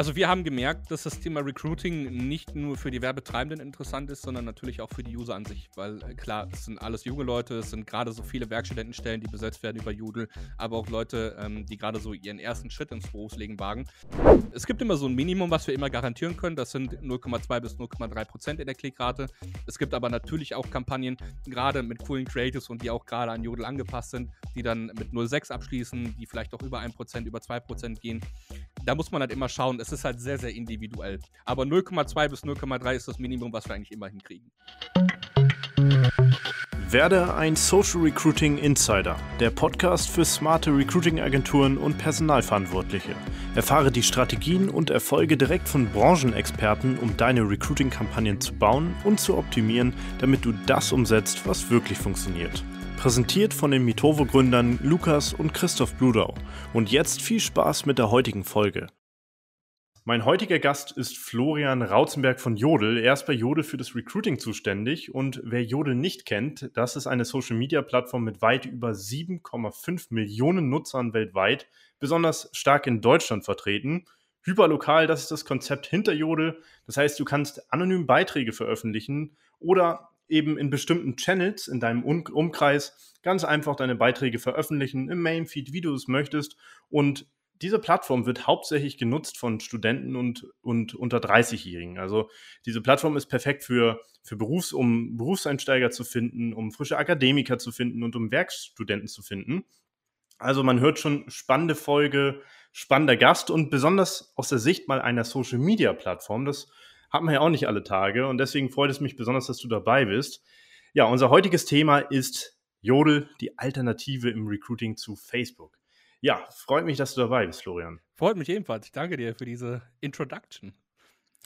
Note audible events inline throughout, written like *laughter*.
Also wir haben gemerkt, dass das Thema Recruiting nicht nur für die Werbetreibenden interessant ist, sondern natürlich auch für die User an sich. Weil äh, klar, es sind alles junge Leute, es sind gerade so viele Werkstudentenstellen, die besetzt werden über Judel, aber auch Leute, ähm, die gerade so ihren ersten Schritt ins Berufsleben wagen. Es gibt immer so ein Minimum, was wir immer garantieren können. Das sind 0,2 bis 0,3 Prozent in der Klickrate. Es gibt aber natürlich auch Kampagnen, gerade mit coolen Creatives und die auch gerade an Jodel angepasst sind, die dann mit 0,6 abschließen, die vielleicht auch über 1 Prozent, über 2 Prozent gehen. Da muss man halt immer schauen, es ist halt sehr, sehr individuell. Aber 0,2 bis 0,3 ist das Minimum, was wir eigentlich immer hinkriegen. Werde ein Social Recruiting Insider, der Podcast für smarte Recruiting-Agenturen und Personalverantwortliche. Erfahre die Strategien und Erfolge direkt von Branchenexperten, um deine Recruiting-Kampagnen zu bauen und zu optimieren, damit du das umsetzt, was wirklich funktioniert. Präsentiert von den Mitovo-Gründern Lukas und Christoph Bludau. Und jetzt viel Spaß mit der heutigen Folge. Mein heutiger Gast ist Florian Rautzenberg von Jodel. Er ist bei Jodel für das Recruiting zuständig und wer Jodel nicht kennt, das ist eine Social-Media-Plattform mit weit über 7,5 Millionen Nutzern weltweit, besonders stark in Deutschland vertreten. Hyperlokal, das ist das Konzept hinter Jodel. Das heißt, du kannst anonym Beiträge veröffentlichen oder eben in bestimmten Channels in deinem Umkreis ganz einfach deine Beiträge veröffentlichen, im Mainfeed, wie du es möchtest und diese Plattform wird hauptsächlich genutzt von Studenten und, und unter 30-Jährigen. Also diese Plattform ist perfekt für, für Berufs-, um Berufseinsteiger zu finden, um frische Akademiker zu finden und um Werkstudenten zu finden. Also man hört schon spannende Folge, spannender Gast und besonders aus der Sicht mal einer Social-Media-Plattform. Das hat man ja auch nicht alle Tage und deswegen freut es mich besonders, dass du dabei bist. Ja, unser heutiges Thema ist Jodel, die Alternative im Recruiting zu Facebook. Ja, freut mich, dass du dabei bist, Florian. Freut mich ebenfalls. Ich danke dir für diese Introduction.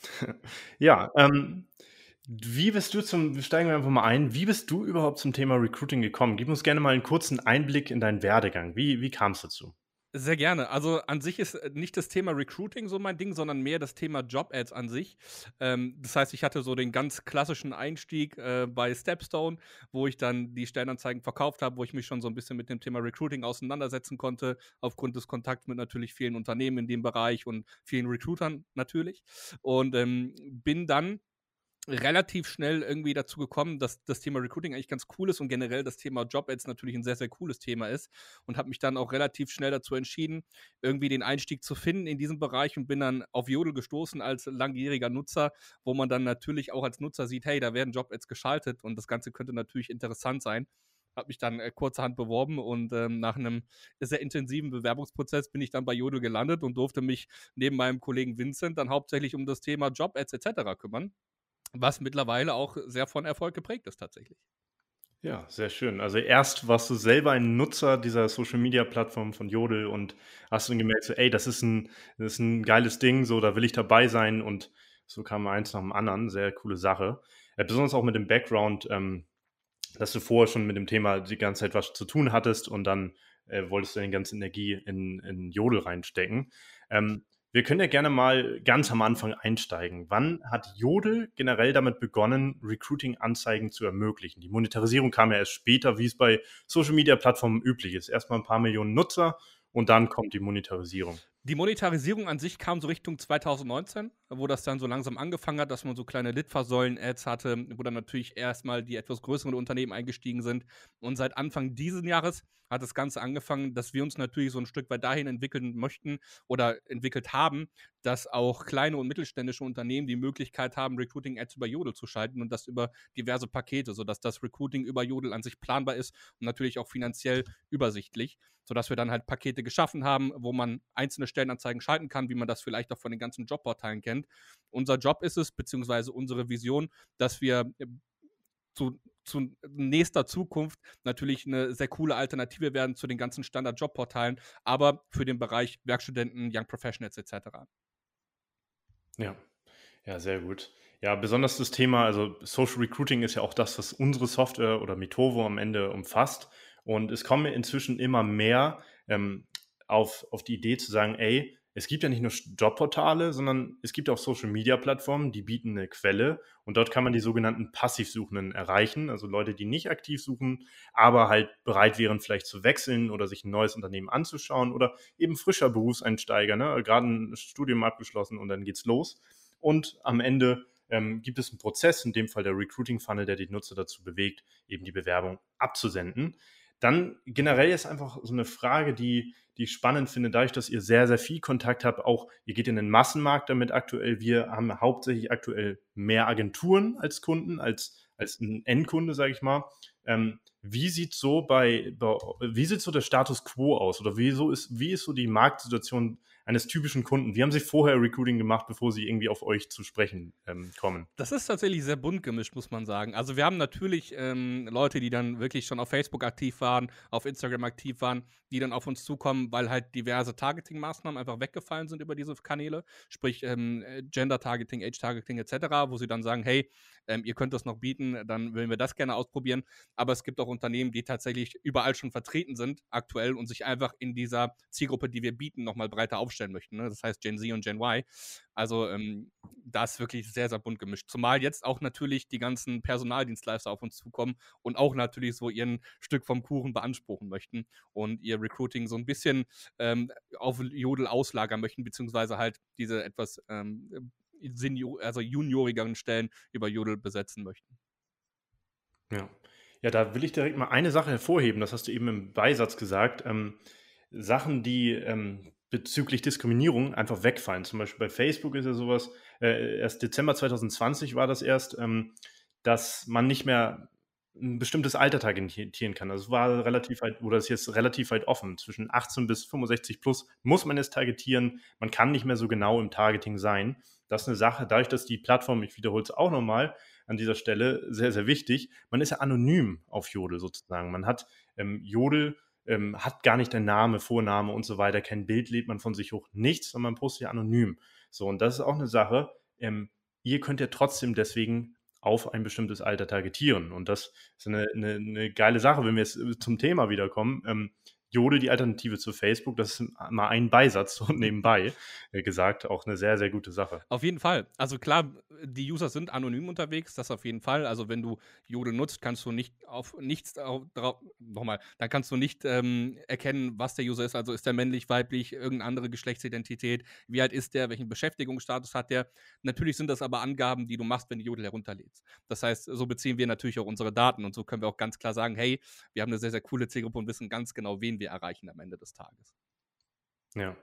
*laughs* ja, ähm, wie bist du zum, steigen wir einfach mal ein, wie bist du überhaupt zum Thema Recruiting gekommen? Gib uns gerne mal einen kurzen Einblick in deinen Werdegang. Wie, wie kam es dazu? Sehr gerne. Also an sich ist äh, nicht das Thema Recruiting so mein Ding, sondern mehr das Thema Job-Ads an sich. Ähm, das heißt, ich hatte so den ganz klassischen Einstieg äh, bei Stepstone, wo ich dann die Stellenanzeigen verkauft habe, wo ich mich schon so ein bisschen mit dem Thema Recruiting auseinandersetzen konnte, aufgrund des Kontakts mit natürlich vielen Unternehmen in dem Bereich und vielen Recruitern natürlich. Und ähm, bin dann relativ schnell irgendwie dazu gekommen, dass das Thema Recruiting eigentlich ganz cool ist und generell das Thema Job-Ads natürlich ein sehr, sehr cooles Thema ist und habe mich dann auch relativ schnell dazu entschieden, irgendwie den Einstieg zu finden in diesem Bereich und bin dann auf Jodel gestoßen als langjähriger Nutzer, wo man dann natürlich auch als Nutzer sieht, hey, da werden Job-Ads geschaltet und das Ganze könnte natürlich interessant sein habe mich dann äh, kurzerhand beworben und ähm, nach einem sehr intensiven Bewerbungsprozess bin ich dann bei Jodel gelandet und durfte mich neben meinem Kollegen Vincent dann hauptsächlich um das Thema Job-Ads etc. kümmern was mittlerweile auch sehr von Erfolg geprägt ist tatsächlich. Ja, sehr schön. Also erst warst du selber ein Nutzer dieser Social-Media-Plattform von Jodel und hast dann gemerkt, so, ey, das ist, ein, das ist ein geiles Ding, so, da will ich dabei sein und so kam eins nach dem anderen. Sehr coole Sache. Ja, besonders auch mit dem Background, ähm, dass du vorher schon mit dem Thema die ganze Zeit was zu tun hattest und dann äh, wolltest du deine ganze Energie in, in Jodel reinstecken. Ähm, wir können ja gerne mal ganz am Anfang einsteigen. Wann hat Jodel generell damit begonnen, Recruiting-Anzeigen zu ermöglichen? Die Monetarisierung kam ja erst später, wie es bei Social-Media-Plattformen üblich ist. Erstmal ein paar Millionen Nutzer und dann kommt die Monetarisierung. Die Monetarisierung an sich kam so Richtung 2019, wo das dann so langsam angefangen hat, dass man so kleine Litfaßsäulen-Ads hatte, wo dann natürlich erstmal die etwas größeren Unternehmen eingestiegen sind. Und seit Anfang dieses Jahres hat das Ganze angefangen, dass wir uns natürlich so ein Stück weit dahin entwickeln möchten oder entwickelt haben, dass auch kleine und mittelständische Unternehmen die Möglichkeit haben, Recruiting-Ads über Jodel zu schalten und das über diverse Pakete, sodass das Recruiting über Jodel an sich planbar ist und natürlich auch finanziell übersichtlich sodass wir dann halt Pakete geschaffen haben, wo man einzelne Stellenanzeigen schalten kann, wie man das vielleicht auch von den ganzen Jobportalen kennt. Unser Job ist es, beziehungsweise unsere Vision, dass wir äh, zu, zu nächster Zukunft natürlich eine sehr coole Alternative werden zu den ganzen Standard-Jobportalen, aber für den Bereich Werkstudenten, Young Professionals etc. Ja, ja, sehr gut. Ja, besonders das Thema, also Social Recruiting ist ja auch das, was unsere Software oder Mitovo am Ende umfasst. Und es kommen inzwischen immer mehr ähm, auf, auf die Idee zu sagen, ey, es gibt ja nicht nur Jobportale, sondern es gibt auch Social-Media-Plattformen, die bieten eine Quelle und dort kann man die sogenannten Passivsuchenden erreichen, also Leute, die nicht aktiv suchen, aber halt bereit wären, vielleicht zu wechseln oder sich ein neues Unternehmen anzuschauen oder eben frischer Berufseinsteiger, ne? gerade ein Studium abgeschlossen und dann geht's los. Und am Ende ähm, gibt es einen Prozess, in dem Fall der Recruiting Funnel, der die Nutzer dazu bewegt, eben die Bewerbung abzusenden. Dann generell ist einfach so eine Frage, die, die ich spannend finde, dadurch, dass ihr sehr, sehr viel Kontakt habt, auch ihr geht in den Massenmarkt damit aktuell. Wir haben hauptsächlich aktuell mehr Agenturen als Kunden, als, als ein Endkunde, sage ich mal. Ähm, wie sieht so bei, bei, wie sieht so der Status quo aus? Oder wie, ist, wie ist so die Marktsituation eines typischen Kunden? Wie haben Sie vorher Recruiting gemacht, bevor Sie irgendwie auf euch zu sprechen ähm, kommen? Das ist tatsächlich sehr bunt gemischt, muss man sagen. Also wir haben natürlich ähm, Leute, die dann wirklich schon auf Facebook aktiv waren, auf Instagram aktiv waren, die dann auf uns zukommen, weil halt diverse Targeting-Maßnahmen einfach weggefallen sind über diese Kanäle, sprich ähm, Gender-Targeting, Age-Targeting etc., wo sie dann sagen, hey, ähm, ihr könnt das noch bieten, dann würden wir das gerne ausprobieren. Aber es gibt auch Unternehmen, die tatsächlich überall schon vertreten sind, aktuell, und sich einfach in dieser Zielgruppe, die wir bieten, nochmal breiter aufstellen möchten. Ne? Das heißt Gen Z und Gen Y. Also ähm, da ist wirklich sehr, sehr bunt gemischt. Zumal jetzt auch natürlich die ganzen Personaldienstleister auf uns zukommen und auch natürlich so ihren Stück vom Kuchen beanspruchen möchten und ihr Recruiting so ein bisschen ähm, auf Jodel auslagern möchten, beziehungsweise halt diese etwas ähm, Senior, also juniorigeren Stellen über Jodel besetzen möchten. Ja. Ja, da will ich direkt mal eine Sache hervorheben, das hast du eben im Beisatz gesagt. Ähm, Sachen, die ähm, bezüglich Diskriminierung einfach wegfallen. Zum Beispiel bei Facebook ist ja sowas, äh, erst Dezember 2020 war das erst, ähm, dass man nicht mehr ein bestimmtes Alter targetieren kann. Also es war relativ weit, oder ist jetzt relativ weit offen. Zwischen 18 bis 65 plus muss man es targetieren. Man kann nicht mehr so genau im Targeting sein. Das ist eine Sache, dadurch, dass die Plattform, ich wiederhole es auch nochmal an dieser Stelle, sehr, sehr wichtig, man ist ja anonym auf Jodel sozusagen. Man hat ähm, Jodel ähm, hat gar nicht den Name, Vorname und so weiter, kein Bild lädt man von sich hoch, nichts, sondern man postet ja anonym. So, und das ist auch eine Sache, ähm, ihr könnt ja trotzdem deswegen auf ein bestimmtes Alter targetieren. Und das ist eine, eine, eine geile Sache, wenn wir jetzt zum Thema wiederkommen. Ähm, Jodel die Alternative zu Facebook. Das ist mal ein Beisatz so *laughs* nebenbei äh, gesagt. Auch eine sehr, sehr gute Sache. Auf jeden Fall. Also klar, die User sind anonym unterwegs, das auf jeden Fall. Also wenn du Jodel nutzt, kannst du nicht auf nichts drauf, nochmal, dann kannst du nicht ähm, erkennen, was der User ist. Also ist der männlich, weiblich, irgendeine andere Geschlechtsidentität, wie alt ist der, welchen Beschäftigungsstatus hat der. Natürlich sind das aber Angaben, die du machst, wenn du Jodel herunterlädst. Das heißt, so beziehen wir natürlich auch unsere Daten und so können wir auch ganz klar sagen, hey, wir haben eine sehr, sehr coole Zielgruppe und wissen ganz genau, wen wir wir erreichen am Ende des Tages. Ja.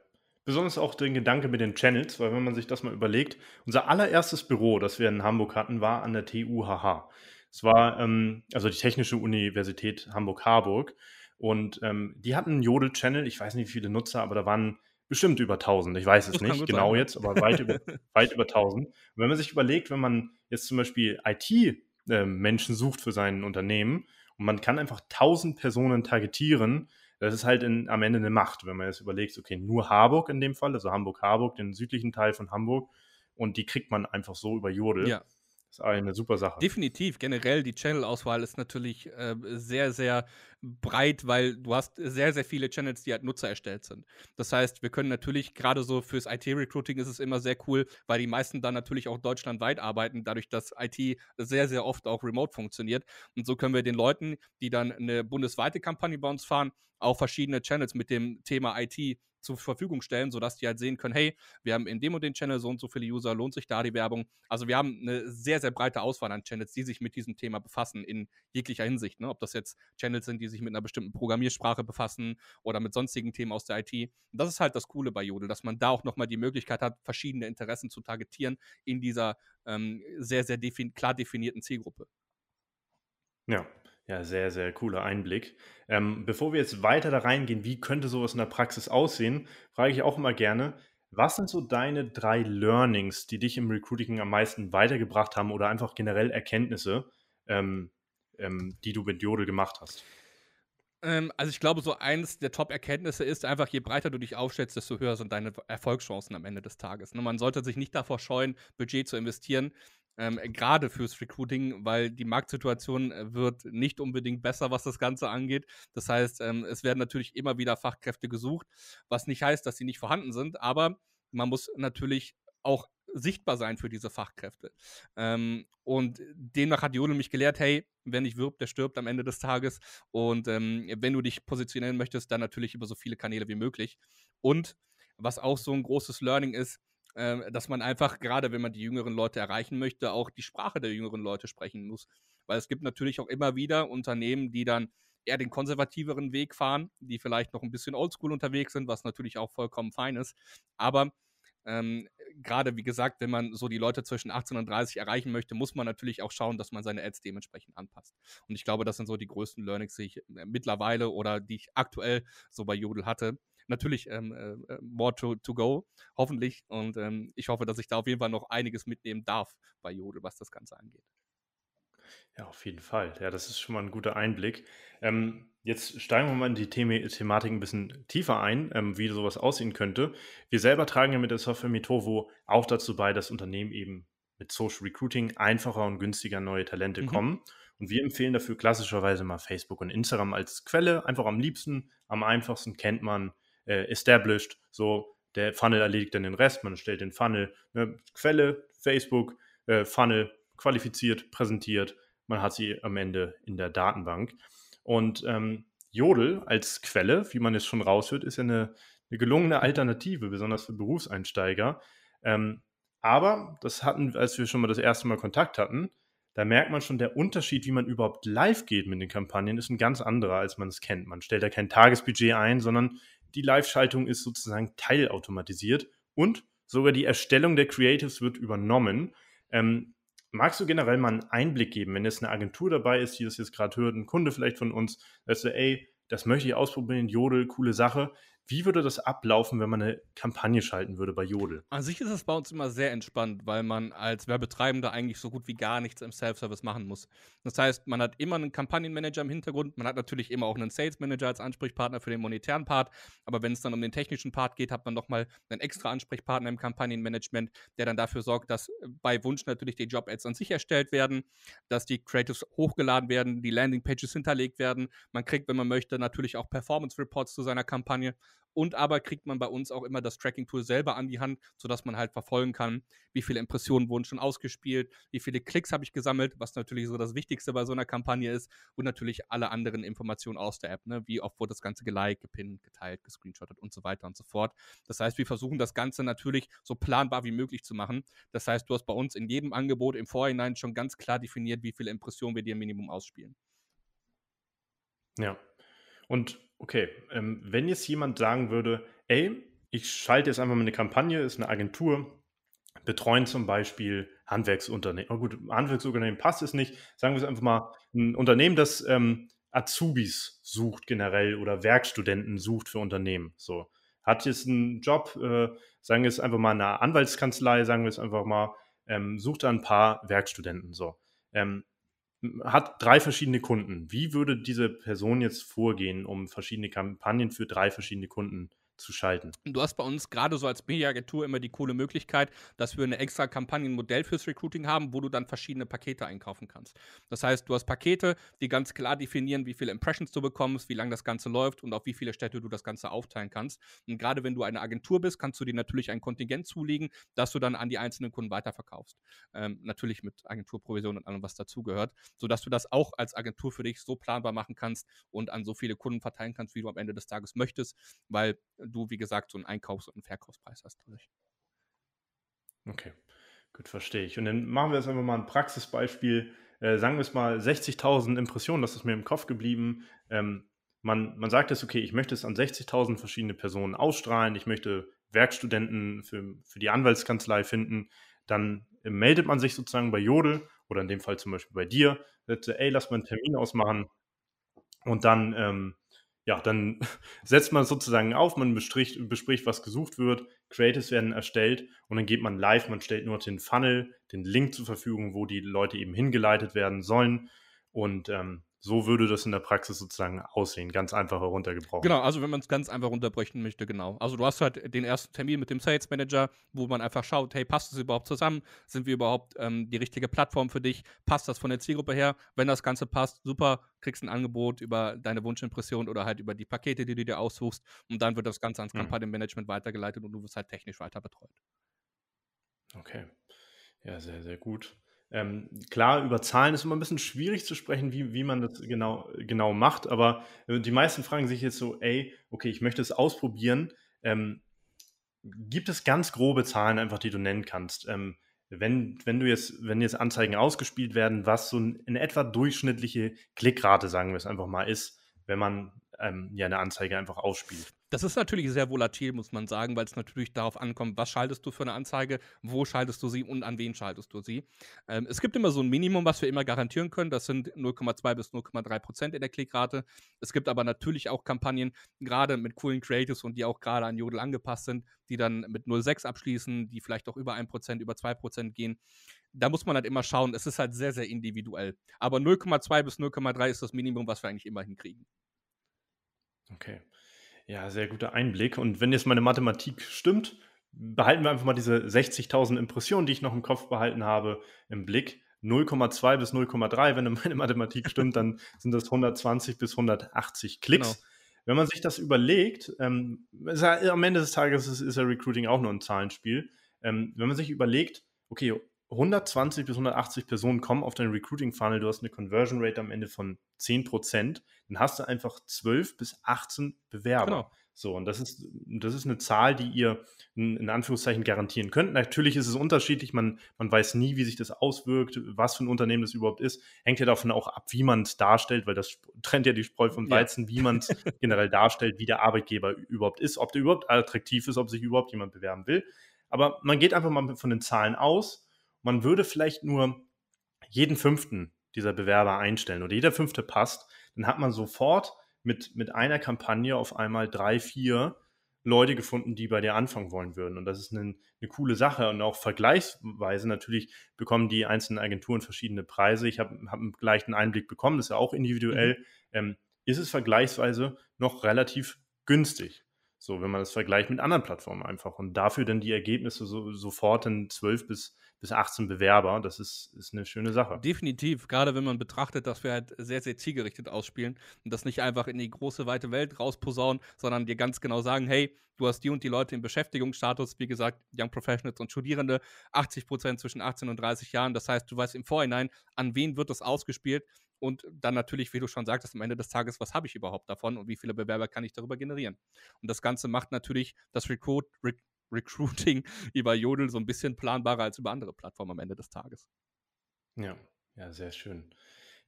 Besonders auch den Gedanke mit den Channels, weil wenn man sich das mal überlegt, unser allererstes Büro, das wir in Hamburg hatten, war an der TUHH. Es war ähm, also die Technische Universität Hamburg-Harburg. Und ähm, die hatten einen Jodel-Channel, ich weiß nicht, wie viele Nutzer, aber da waren bestimmt über 1000. Ich weiß es das nicht genau sein. jetzt, aber weit über, *laughs* weit über 1000. Und wenn man sich überlegt, wenn man jetzt zum Beispiel IT-Menschen ähm, sucht für sein Unternehmen und man kann einfach 1000 Personen targetieren, das ist halt in, am Ende eine Macht, wenn man jetzt überlegt, okay, nur Harburg in dem Fall, also Hamburg-Harburg, den südlichen Teil von Hamburg, und die kriegt man einfach so über Jodel. Ja. Das ist eine super Sache. Definitiv. Generell die Channel-Auswahl ist natürlich äh, sehr, sehr breit, weil du hast sehr, sehr viele Channels, die halt Nutzer erstellt sind. Das heißt, wir können natürlich, gerade so fürs IT-Recruiting ist es immer sehr cool, weil die meisten dann natürlich auch deutschlandweit arbeiten, dadurch, dass IT sehr, sehr oft auch remote funktioniert. Und so können wir den Leuten, die dann eine bundesweite Kampagne bei uns fahren, auch verschiedene Channels mit dem Thema IT zur Verfügung stellen, sodass die halt sehen können, hey, wir haben in dem und den Channel so und so viele User, lohnt sich da die Werbung. Also wir haben eine sehr, sehr breite Auswahl an Channels, die sich mit diesem Thema befassen, in jeglicher Hinsicht. Ne? Ob das jetzt Channels sind, die sich mit einer bestimmten Programmiersprache befassen oder mit sonstigen Themen aus der IT. Das ist halt das Coole bei Jodel, dass man da auch nochmal die Möglichkeit hat, verschiedene Interessen zu targetieren in dieser ähm, sehr, sehr defin klar definierten Zielgruppe. Ja, ja, sehr, sehr cooler Einblick. Ähm, bevor wir jetzt weiter da reingehen, wie könnte sowas in der Praxis aussehen, frage ich auch immer gerne, was sind so deine drei Learnings, die dich im Recruiting am meisten weitergebracht haben oder einfach generell Erkenntnisse, ähm, ähm, die du mit Jodel gemacht hast? Ähm, also ich glaube, so eines der Top-Erkenntnisse ist einfach, je breiter du dich aufstellst, desto höher sind deine Erfolgschancen am Ende des Tages. Ne? Man sollte sich nicht davor scheuen, Budget zu investieren, ähm, gerade fürs Recruiting, weil die Marktsituation äh, wird nicht unbedingt besser, was das Ganze angeht. Das heißt, ähm, es werden natürlich immer wieder Fachkräfte gesucht, was nicht heißt, dass sie nicht vorhanden sind, aber man muss natürlich auch sichtbar sein für diese Fachkräfte. Ähm, und demnach hat Jodel mich gelehrt, hey, wer nicht wirbt, der stirbt am Ende des Tages. Und ähm, wenn du dich positionieren möchtest, dann natürlich über so viele Kanäle wie möglich. Und was auch so ein großes Learning ist, äh, dass man einfach, gerade wenn man die jüngeren Leute erreichen möchte, auch die Sprache der jüngeren Leute sprechen muss. Weil es gibt natürlich auch immer wieder Unternehmen, die dann eher den konservativeren Weg fahren, die vielleicht noch ein bisschen oldschool unterwegs sind, was natürlich auch vollkommen fein ist. Aber ähm, gerade wie gesagt, wenn man so die Leute zwischen 18 und 30 erreichen möchte, muss man natürlich auch schauen, dass man seine Ads dementsprechend anpasst. Und ich glaube, das sind so die größten Learnings, die ich äh, mittlerweile oder die ich aktuell so bei Jodel hatte. Natürlich ähm, äh, more to, to go, hoffentlich. Und ähm, ich hoffe, dass ich da auf jeden Fall noch einiges mitnehmen darf bei Jodel, was das Ganze angeht. Ja, auf jeden Fall. Ja, das ist schon mal ein guter Einblick. Ähm, jetzt steigen wir mal in die The Thematik ein bisschen tiefer ein, ähm, wie sowas aussehen könnte. Wir selber tragen ja mit der Software Mitovo auch dazu bei, dass Unternehmen eben mit Social Recruiting einfacher und günstiger neue Talente mhm. kommen. Und wir empfehlen dafür klassischerweise mal Facebook und Instagram als Quelle. Einfach am liebsten, am einfachsten kennt man äh, established. So, der Funnel erledigt dann den Rest. Man stellt den Funnel, ne, Quelle, Facebook, äh, Funnel qualifiziert, präsentiert man hat sie am Ende in der Datenbank. Und ähm, Jodel als Quelle, wie man es schon raushört, ist ja eine, eine gelungene Alternative, besonders für Berufseinsteiger. Ähm, aber das hatten, als wir schon mal das erste Mal Kontakt hatten, da merkt man schon, der Unterschied, wie man überhaupt live geht mit den Kampagnen, ist ein ganz anderer, als man es kennt. Man stellt da kein Tagesbudget ein, sondern die Live-Schaltung ist sozusagen teilautomatisiert und sogar die Erstellung der Creatives wird übernommen. Ähm, Magst du generell mal einen Einblick geben, wenn jetzt eine Agentur dabei ist, die das jetzt gerade hört, ein Kunde vielleicht von uns, dass du, ey, das möchte ich ausprobieren, Jodel, coole Sache. Wie würde das ablaufen, wenn man eine Kampagne schalten würde bei Jodel? An sich ist es bei uns immer sehr entspannt, weil man als Werbetreibender eigentlich so gut wie gar nichts im Self-Service machen muss. Das heißt, man hat immer einen Kampagnenmanager im Hintergrund, man hat natürlich immer auch einen Sales Manager als Ansprechpartner für den monetären Part, aber wenn es dann um den technischen Part geht, hat man nochmal einen extra Ansprechpartner im Kampagnenmanagement, der dann dafür sorgt, dass bei Wunsch natürlich die Job-Ads an sich erstellt werden, dass die Creatives hochgeladen werden, die Landing-Pages hinterlegt werden. Man kriegt, wenn man möchte, natürlich auch Performance-Reports zu seiner Kampagne und aber kriegt man bei uns auch immer das Tracking-Tool selber an die Hand, sodass man halt verfolgen kann, wie viele Impressionen wurden schon ausgespielt, wie viele Klicks habe ich gesammelt, was natürlich so das Wichtigste bei so einer Kampagne ist und natürlich alle anderen Informationen aus der App, ne? wie oft wurde das Ganze geliked, gepinnt, geteilt, gescreenshottet und so weiter und so fort. Das heißt, wir versuchen das Ganze natürlich so planbar wie möglich zu machen. Das heißt, du hast bei uns in jedem Angebot im Vorhinein schon ganz klar definiert, wie viele Impressionen wir dir im Minimum ausspielen. Ja. Und okay, ähm, wenn jetzt jemand sagen würde, ey, ich schalte jetzt einfach mal eine Kampagne, ist eine Agentur, betreuen zum Beispiel Handwerksunternehmen. Oh gut, Handwerksunternehmen passt es nicht. Sagen wir es einfach mal, ein Unternehmen, das ähm, Azubis sucht generell oder Werkstudenten sucht für Unternehmen. So. Hat jetzt einen Job, äh, sagen wir es einfach mal eine Anwaltskanzlei, sagen wir es einfach mal, ähm, sucht da ein paar Werkstudenten. So. Ähm, hat drei verschiedene Kunden. Wie würde diese Person jetzt vorgehen, um verschiedene Kampagnen für drei verschiedene Kunden zu schalten. Du hast bei uns gerade so als Mediaagentur immer die coole Möglichkeit, dass wir eine extra Kampagnenmodell fürs Recruiting haben, wo du dann verschiedene Pakete einkaufen kannst. Das heißt, du hast Pakete, die ganz klar definieren, wie viele Impressions du bekommst, wie lange das Ganze läuft und auf wie viele Städte du das Ganze aufteilen kannst. Und gerade wenn du eine Agentur bist, kannst du dir natürlich ein Kontingent zulegen, das du dann an die einzelnen Kunden weiterverkaufst. Ähm, natürlich mit Agenturprovision und allem, was dazugehört, sodass du das auch als Agentur für dich so planbar machen kannst und an so viele Kunden verteilen kannst, wie du am Ende des Tages möchtest, weil du, wie gesagt, so einen Einkaufs- und einen Verkaufspreis hast. Okay, gut, verstehe ich. Und dann machen wir jetzt einfach mal ein Praxisbeispiel. Äh, sagen wir es mal 60.000 Impressionen, das ist mir im Kopf geblieben. Ähm, man, man sagt jetzt, okay, ich möchte es an 60.000 verschiedene Personen ausstrahlen, ich möchte Werkstudenten für, für die Anwaltskanzlei finden. Dann äh, meldet man sich sozusagen bei Jodel oder in dem Fall zum Beispiel bei dir, sagt, ey, lass mal einen Termin ausmachen. Und dann ähm, ja, dann *laughs* setzt man sozusagen auf, man bespricht, bespricht, was gesucht wird, Creatives werden erstellt und dann geht man live, man stellt nur den Funnel, den Link zur Verfügung, wo die Leute eben hingeleitet werden sollen. Und ähm, so würde das in der Praxis sozusagen aussehen, ganz einfach heruntergebrochen. Genau, also wenn man es ganz einfach runterbrechen möchte, genau. Also du hast halt den ersten Termin mit dem Sales Manager, wo man einfach schaut, hey, passt das überhaupt zusammen? Sind wir überhaupt ähm, die richtige Plattform für dich? Passt das von der Zielgruppe her? Wenn das Ganze passt, super, kriegst ein Angebot über deine Wunschimpression oder halt über die Pakete, die du dir aussuchst und dann wird das Ganze ans mhm. Kampagnenmanagement weitergeleitet und du wirst halt technisch weiter betreut. Okay. Ja, sehr, sehr gut. Ähm, klar, über Zahlen ist immer ein bisschen schwierig zu sprechen, wie, wie man das genau, genau macht, aber äh, die meisten fragen sich jetzt so, ey, okay, ich möchte es ausprobieren. Ähm, gibt es ganz grobe Zahlen einfach, die du nennen kannst? Ähm, wenn, wenn du jetzt, wenn jetzt Anzeigen ausgespielt werden, was so in etwa durchschnittliche Klickrate, sagen wir es einfach mal, ist, wenn man ähm, ja eine Anzeige einfach ausspielt. Das ist natürlich sehr volatil, muss man sagen, weil es natürlich darauf ankommt, was schaltest du für eine Anzeige, wo schaltest du sie und an wen schaltest du sie. Ähm, es gibt immer so ein Minimum, was wir immer garantieren können. Das sind 0,2 bis 0,3 Prozent in der Klickrate. Es gibt aber natürlich auch Kampagnen, gerade mit coolen Creatives und die auch gerade an Jodel angepasst sind, die dann mit 0,6 abschließen, die vielleicht auch über 1 Prozent, über 2 Prozent gehen da muss man halt immer schauen. Es ist halt sehr, sehr individuell. Aber 0,2 bis 0,3 ist das Minimum, was wir eigentlich immer hinkriegen. Okay. Ja, sehr guter Einblick. Und wenn jetzt meine Mathematik stimmt, behalten wir einfach mal diese 60.000 Impressionen, die ich noch im Kopf behalten habe, im Blick. 0,2 bis 0,3, wenn *laughs* meine Mathematik stimmt, dann sind das 120 bis 180 Klicks. Genau. Wenn man sich das überlegt, ähm, ja, am Ende des Tages ist, ist ja Recruiting auch nur ein Zahlenspiel. Ähm, wenn man sich überlegt, okay, 120 bis 180 Personen kommen auf deinen Recruiting-Funnel, du hast eine Conversion Rate am Ende von 10%, dann hast du einfach 12 bis 18 Bewerber. Genau. So, und das ist, das ist eine Zahl, die ihr in, in, Anführungszeichen garantieren könnt. Natürlich ist es unterschiedlich, man, man weiß nie, wie sich das auswirkt, was für ein Unternehmen das überhaupt ist. Hängt ja davon auch ab, wie man es darstellt, weil das trennt ja die Spreu vom Weizen, ja. wie man es *laughs* generell darstellt, wie der Arbeitgeber überhaupt ist, ob der überhaupt attraktiv ist, ob sich überhaupt jemand bewerben will. Aber man geht einfach mal von den Zahlen aus man würde vielleicht nur jeden fünften dieser Bewerber einstellen oder jeder fünfte passt, dann hat man sofort mit, mit einer Kampagne auf einmal drei, vier Leute gefunden, die bei dir anfangen wollen würden. Und das ist eine, eine coole Sache. Und auch vergleichsweise natürlich bekommen die einzelnen Agenturen verschiedene Preise. Ich habe hab einen gleichen Einblick bekommen, das ist ja auch individuell. Mhm. Ähm, ist es vergleichsweise noch relativ günstig. So, wenn man das vergleicht mit anderen Plattformen einfach. Und dafür dann die Ergebnisse so, sofort in 12 bis bis 18 Bewerber. Das ist, ist eine schöne Sache. Definitiv, gerade wenn man betrachtet, dass wir halt sehr, sehr zielgerichtet ausspielen und das nicht einfach in die große, weite Welt rausposaunen, sondern dir ganz genau sagen, hey, du hast die und die Leute im Beschäftigungsstatus, wie gesagt, Young Professionals und Studierende, 80 Prozent zwischen 18 und 30 Jahren. Das heißt, du weißt im Vorhinein, an wen wird das ausgespielt und dann natürlich, wie du schon sagtest, am Ende des Tages, was habe ich überhaupt davon und wie viele Bewerber kann ich darüber generieren. Und das Ganze macht natürlich das Recruit, Recruiting *laughs* über Jodel so ein bisschen planbarer als über andere Plattformen am Ende des Tages. Ja, ja, sehr schön.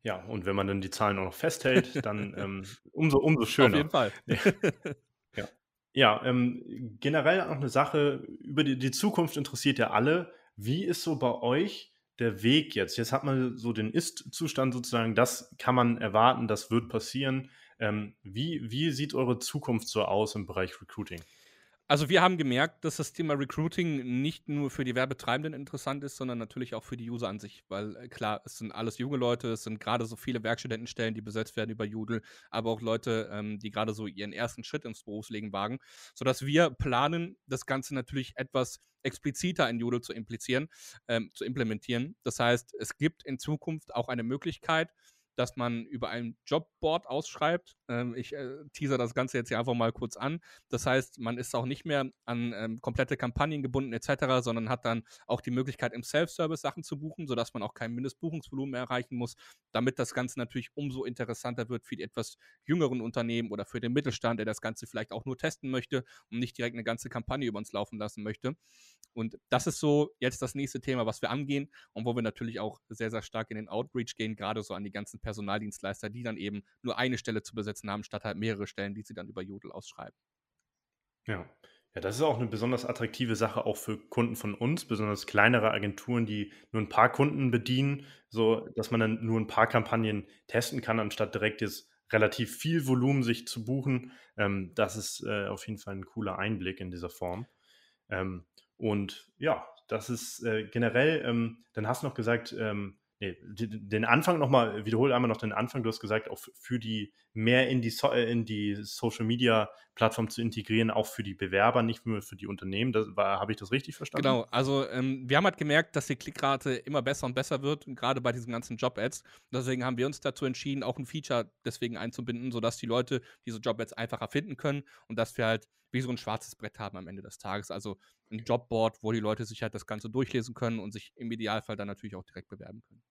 Ja, und wenn man dann die Zahlen auch noch festhält, dann *laughs* ähm, umso, umso schöner. Auf jeden Fall. *laughs* ja, ja ähm, generell auch eine Sache, über die, die Zukunft interessiert ja alle. Wie ist so bei euch der Weg jetzt? Jetzt hat man so den Ist-Zustand sozusagen, das kann man erwarten, das wird passieren. Ähm, wie, wie sieht eure Zukunft so aus im Bereich Recruiting? Also wir haben gemerkt, dass das Thema Recruiting nicht nur für die Werbetreibenden interessant ist, sondern natürlich auch für die User an sich, weil äh, klar, es sind alles junge Leute, es sind gerade so viele Werkstudentenstellen, die besetzt werden über Judel, aber auch Leute, ähm, die gerade so ihren ersten Schritt ins Berufsleben wagen, sodass wir planen, das Ganze natürlich etwas expliziter in Judel zu implizieren, ähm, zu implementieren. Das heißt, es gibt in Zukunft auch eine Möglichkeit, dass man über ein Jobboard ausschreibt. Ähm, ich äh, teaser das Ganze jetzt hier einfach mal kurz an. Das heißt, man ist auch nicht mehr an ähm, komplette Kampagnen gebunden etc., sondern hat dann auch die Möglichkeit, im Self-Service Sachen zu buchen, sodass man auch kein Mindestbuchungsvolumen erreichen muss, damit das Ganze natürlich umso interessanter wird für die etwas jüngeren Unternehmen oder für den Mittelstand, der das Ganze vielleicht auch nur testen möchte und nicht direkt eine ganze Kampagne über uns laufen lassen möchte. Und das ist so jetzt das nächste Thema, was wir angehen und wo wir natürlich auch sehr, sehr stark in den Outreach gehen, gerade so an die ganzen Personaldienstleister, die dann eben nur eine Stelle zu besetzen haben, statt halt mehrere Stellen, die sie dann über Jodel ausschreiben. Ja. Ja, das ist auch eine besonders attraktive Sache auch für Kunden von uns, besonders kleinere Agenturen, die nur ein paar Kunden bedienen, so dass man dann nur ein paar Kampagnen testen kann, anstatt direkt jetzt relativ viel Volumen sich zu buchen. Ähm, das ist äh, auf jeden Fall ein cooler Einblick in dieser Form. Ähm, und ja, das ist äh, generell, ähm, dann hast du noch gesagt, ähm, nee, den Anfang nochmal, wiederhole einmal noch den Anfang. Du hast gesagt, auch für die mehr in die, so äh, in die Social Media Plattform zu integrieren, auch für die Bewerber, nicht nur für die Unternehmen. Habe ich das richtig verstanden? Genau, also ähm, wir haben halt gemerkt, dass die Klickrate immer besser und besser wird, gerade bei diesen ganzen Job-Ads. Deswegen haben wir uns dazu entschieden, auch ein Feature deswegen einzubinden, sodass die Leute diese Job-Ads einfacher finden können und dass wir halt wie so ein schwarzes Brett haben am Ende des Tages. Also ein Jobboard, wo die Leute sich halt das Ganze durchlesen können und sich im Idealfall dann natürlich auch direkt bewerben können.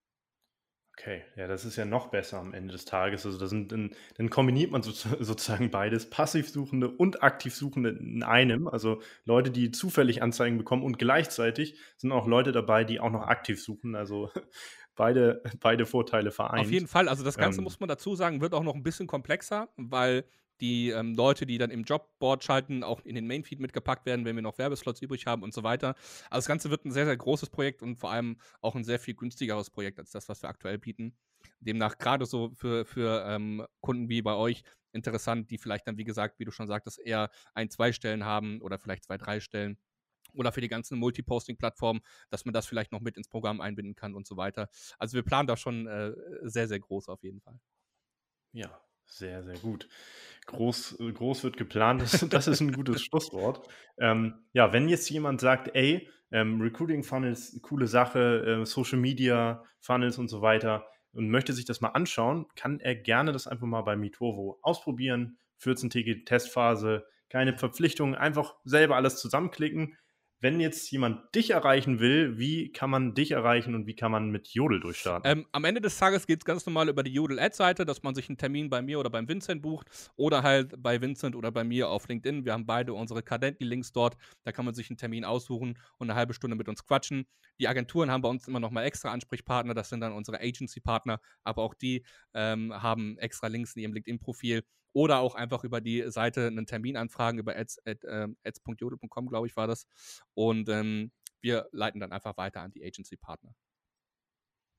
Okay, ja, das ist ja noch besser am Ende des Tages. Also, das sind, dann, dann kombiniert man so, *laughs* sozusagen beides, Passivsuchende und Aktivsuchende in einem. Also Leute, die zufällig Anzeigen bekommen und gleichzeitig sind auch Leute dabei, die auch noch aktiv suchen. Also *laughs* beide, beide Vorteile vereint. Auf jeden Fall. Also das Ganze ähm, muss man dazu sagen, wird auch noch ein bisschen komplexer, weil die ähm, Leute, die dann im Jobboard schalten, auch in den Mainfeed mitgepackt werden, wenn wir noch Werbeslots übrig haben und so weiter. Also das Ganze wird ein sehr, sehr großes Projekt und vor allem auch ein sehr viel günstigeres Projekt als das, was wir aktuell bieten. Demnach gerade so für, für ähm, Kunden wie bei euch interessant, die vielleicht dann, wie gesagt, wie du schon sagtest, eher ein, zwei Stellen haben oder vielleicht zwei, drei Stellen oder für die ganzen Multiposting-Plattformen, dass man das vielleicht noch mit ins Programm einbinden kann und so weiter. Also wir planen da schon äh, sehr, sehr groß auf jeden Fall. Ja, sehr, sehr gut. Groß, groß wird geplant, das, *laughs* das ist ein gutes Schlusswort. Ähm, ja, wenn jetzt jemand sagt, ey, ähm, Recruiting Funnels, coole Sache, äh, Social Media Funnels und so weiter und möchte sich das mal anschauen, kann er gerne das einfach mal bei Mitovo ausprobieren. 14-tägige Testphase, keine Verpflichtungen, einfach selber alles zusammenklicken wenn jetzt jemand dich erreichen will, wie kann man dich erreichen und wie kann man mit Jodel durchstarten? Ähm, am Ende des Tages geht es ganz normal über die Jodel-Ad-Seite, dass man sich einen Termin bei mir oder beim Vincent bucht oder halt bei Vincent oder bei mir auf LinkedIn. Wir haben beide unsere Cadenti-Links dort. Da kann man sich einen Termin aussuchen und eine halbe Stunde mit uns quatschen. Die Agenturen haben bei uns immer noch mal extra Ansprechpartner. Das sind dann unsere Agency-Partner. Aber auch die ähm, haben extra Links in ihrem LinkedIn-Profil oder auch einfach über die Seite einen Termin anfragen, über ads.jodel.com, ads glaube ich, war das. Und ähm, wir leiten dann einfach weiter an die Agency-Partner.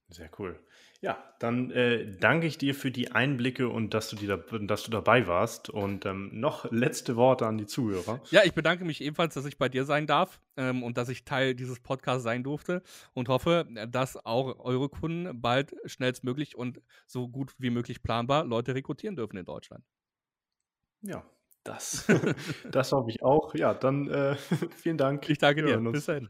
Sehr cool. Ja, dann äh, danke ich dir für die Einblicke und dass du, da, dass du dabei warst. Und ähm, noch letzte Worte an die Zuhörer. Ja, ich bedanke mich ebenfalls, dass ich bei dir sein darf ähm, und dass ich Teil dieses Podcasts sein durfte und hoffe, dass auch eure Kunden bald schnellstmöglich und so gut wie möglich planbar Leute rekrutieren dürfen in Deutschland. Ja, das, *laughs* das hoffe ich auch. Ja, dann äh, *laughs* vielen Dank. Ich danke dir. Bis dahin.